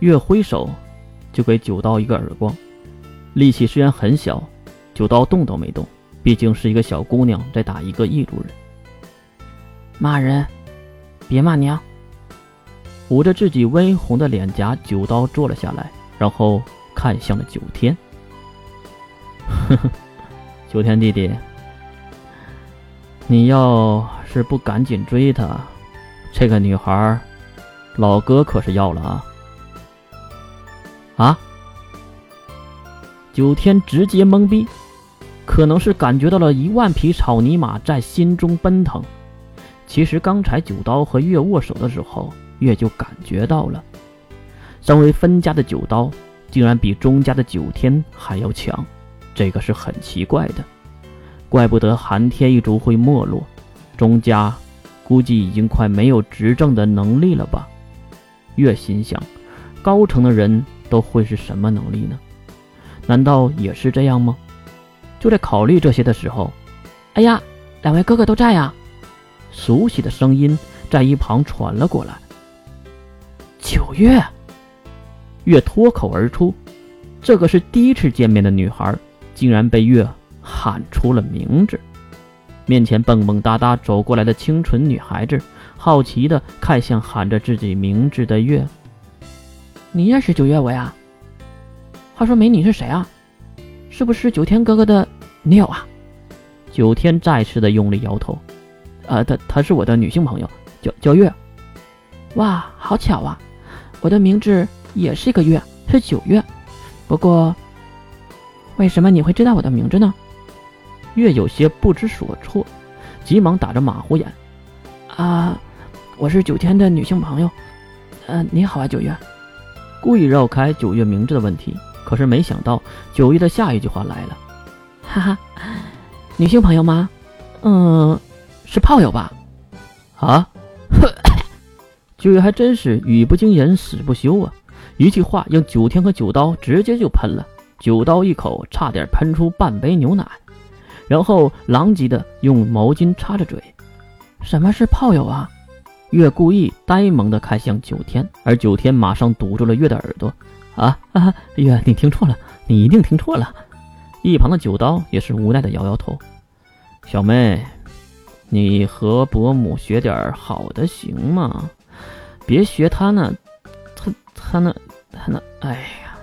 月挥手就给九刀一个耳光，力气虽然很小，九刀动都没动，毕竟是一个小姑娘在打一个异族人。骂人，别骂娘。捂着自己微红的脸颊，九刀坐了下来，然后看向了九天。呵呵，九天弟弟，你要是不赶紧追她，这个女孩，老哥可是要了！啊！九天直接懵逼，可能是感觉到了一万匹草泥马在心中奔腾。其实刚才九刀和月握手的时候。月就感觉到了，身为分家的九刀，竟然比钟家的九天还要强，这个是很奇怪的。怪不得寒天一族会没落，钟家估计已经快没有执政的能力了吧？月心想，高层的人都会是什么能力呢？难道也是这样吗？就在考虑这些的时候，哎呀，两位哥哥都在呀！熟悉的声音在一旁传了过来。九月，月脱口而出，这个是第一次见面的女孩，竟然被月喊出了名字。面前蹦蹦哒哒走过来的清纯女孩子，好奇的看向喊着自己名字的月。你认识九月我呀？话说美女是谁啊？是不是九天哥哥的女友啊？九天再次的用力摇头。啊，她她是我的女性朋友，叫叫月。哇，好巧啊！我的名字也是一个月，是九月。不过，为什么你会知道我的名字呢？月有些不知所措，急忙打着马虎眼：“啊，我是九天的女性朋友。呃，你好啊，九月。”故意绕开九月名字的问题，可是没想到九月的下一句话来了：“哈哈，女性朋友吗？嗯，是炮友吧？”啊？九月还真是语不惊人死不休啊！一句话让九天和九刀直接就喷了，九刀一口差点喷出半杯牛奶，然后狼藉的用毛巾擦着嘴。什么是炮友啊？月故意呆萌的看向九天，而九天马上堵住了月的耳朵。啊啊！月，你听错了，你一定听错了。一旁的九刀也是无奈的摇摇头。小妹，你和伯母学点好的行吗？别学他呢，他他那他那，哎呀，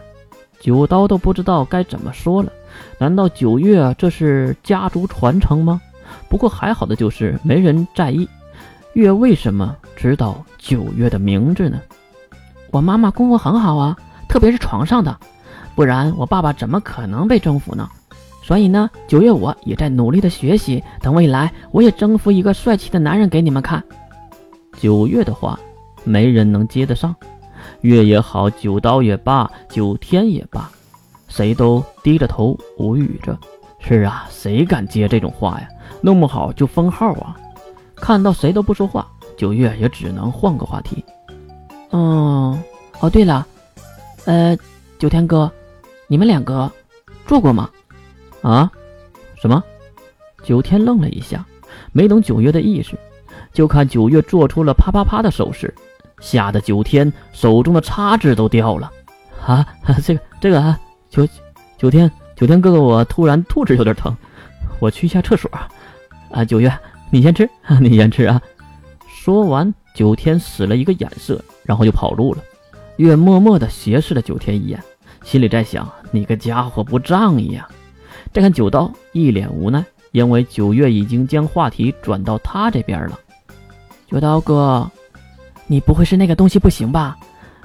九刀都不知道该怎么说了。难道九月这是家族传承吗？不过还好的就是没人在意。月为什么知道九月的名字呢？我妈妈功夫很好啊，特别是床上的，不然我爸爸怎么可能被征服呢？所以呢，九月我也在努力的学习，等未来我也征服一个帅气的男人给你们看。九月的话。没人能接得上，月也好，九刀也罢，九天也罢，谁都低着头无语着。是啊，谁敢接这种话呀？弄不好就封号啊！看到谁都不说话，九月也只能换个话题。嗯，哦对了，呃，九天哥，你们两个做过吗？啊？什么？九天愣了一下，没懂九月的意思，就看九月做出了啪啪啪的手势。吓得九天手中的叉子都掉了，啊，这个这个啊，九九天九天哥哥，我突然肚子有点疼，我去一下厕所。啊，九月你先吃，你先吃啊。说完，九天使了一个眼色，然后就跑路了。月默默的斜视了九天一眼，心里在想：你个家伙不仗义呀！再看九刀一脸无奈，因为九月已经将话题转到他这边了。九刀哥。你不会是那个东西不行吧？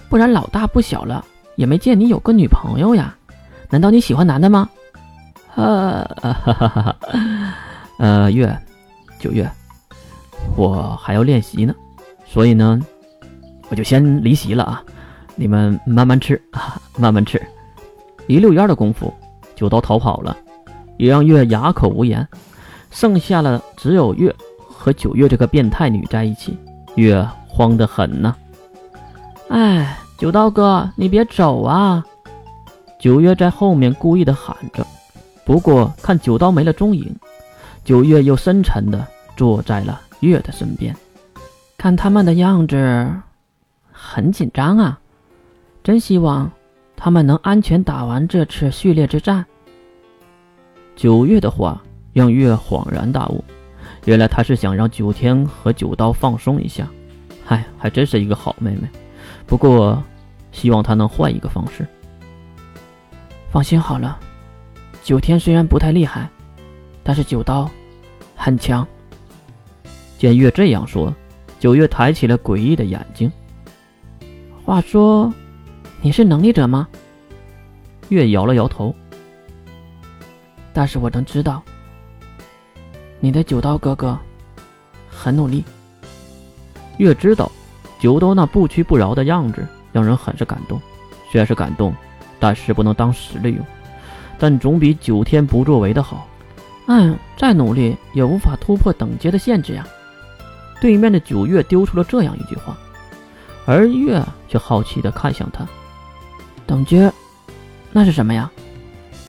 不然老大不小了，也没见你有个女朋友呀？难道你喜欢男的吗？呃，哈哈哈！呃，月，九月，我还要练习呢，所以呢，我就先离席了啊！你们慢慢吃啊，慢慢吃。一溜烟的功夫，九刀逃跑了，也让月哑口无言，剩下了只有月和九月这个变态女在一起。月。慌得很呢，哎，九刀哥，你别走啊！九月在后面故意的喊着，不过看九刀没了踪影，九月又深沉的坐在了月的身边，看他们的样子，很紧张啊。真希望他们能安全打完这次序列之战。九月的话让月恍然大悟，原来他是想让九天和九刀放松一下。嗨，还真是一个好妹妹。不过，希望她能换一个方式。放心好了，九天虽然不太厉害，但是九刀很强。见月这样说，九月抬起了诡异的眼睛。话说，你是能力者吗？月摇了摇头。但是我能知道，你的九刀哥哥很努力。月知道，九刀那不屈不挠的样子让人很是感动。虽然是感动，但是不能当实力用。但总比九天不作为的好。嗯，再努力也无法突破等阶的限制呀。对面的九月丢出了这样一句话，而月却好奇地看向他。等阶，那是什么呀？